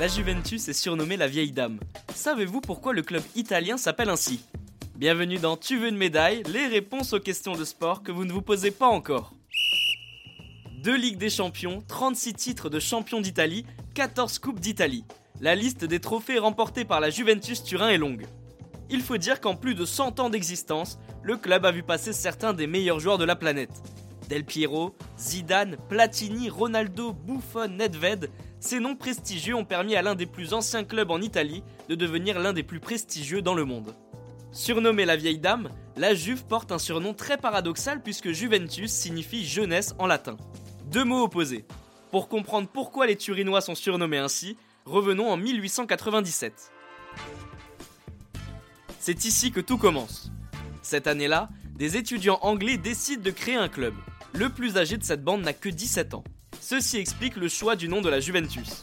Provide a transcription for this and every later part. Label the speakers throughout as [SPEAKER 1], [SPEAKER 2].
[SPEAKER 1] La Juventus est surnommée la vieille dame. Savez-vous pourquoi le club italien s'appelle ainsi? Bienvenue dans Tu veux une médaille? Les réponses aux questions de sport que vous ne vous posez pas encore. Deux Ligues des Champions, 36 titres de champion d'Italie, 14 Coupes d'Italie. La liste des trophées remportés par la Juventus Turin est longue. Il faut dire qu'en plus de 100 ans d'existence, le club a vu passer certains des meilleurs joueurs de la planète. Del Piero, Zidane, Platini, Ronaldo, Buffon, Nedved, ces noms prestigieux ont permis à l'un des plus anciens clubs en Italie de devenir l'un des plus prestigieux dans le monde. Surnommée la vieille dame, la Juve porte un surnom très paradoxal puisque Juventus signifie jeunesse en latin. Deux mots opposés. Pour comprendre pourquoi les Turinois sont surnommés ainsi, revenons en 1897. C'est ici que tout commence. Cette année-là, des étudiants anglais décident de créer un club. Le plus âgé de cette bande n'a que 17 ans. Ceci explique le choix du nom de la Juventus.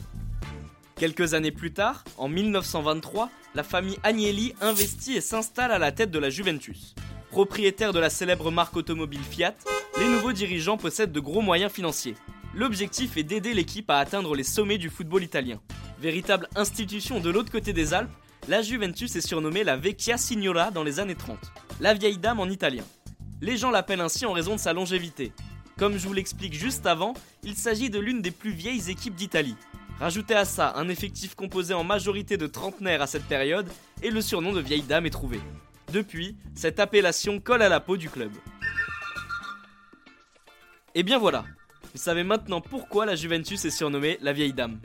[SPEAKER 1] Quelques années plus tard, en 1923, la famille Agnelli investit et s'installe à la tête de la Juventus. Propriétaire de la célèbre marque automobile Fiat, les nouveaux dirigeants possèdent de gros moyens financiers. L'objectif est d'aider l'équipe à atteindre les sommets du football italien. Véritable institution de l'autre côté des Alpes, la Juventus est surnommée la Vecchia Signora dans les années 30, la vieille dame en italien. Les gens l'appellent ainsi en raison de sa longévité, comme je vous l'explique juste avant, il s'agit de l'une des plus vieilles équipes d'Italie. Rajoutez à ça un effectif composé en majorité de trentenaires à cette période, et le surnom de vieille dame est trouvé. Depuis, cette appellation colle à la peau du club. Et bien voilà, vous savez maintenant pourquoi la Juventus est surnommée la vieille dame.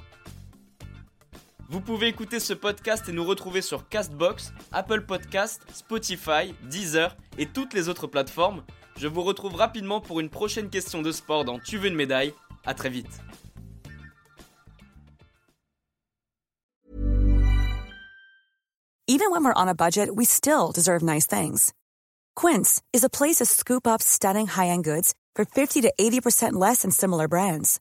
[SPEAKER 1] Vous pouvez écouter ce podcast et nous retrouver sur Castbox, Apple Podcast, Spotify, Deezer et toutes les autres plateformes Je vous retrouve rapidement pour une prochaine question de sport dans Tu veux une médaille. À très vite.
[SPEAKER 2] Even when we're on a budget, we still deserve nice things. Quince is a place to scoop up stunning high-end goods for 50 to 80% less than similar brands.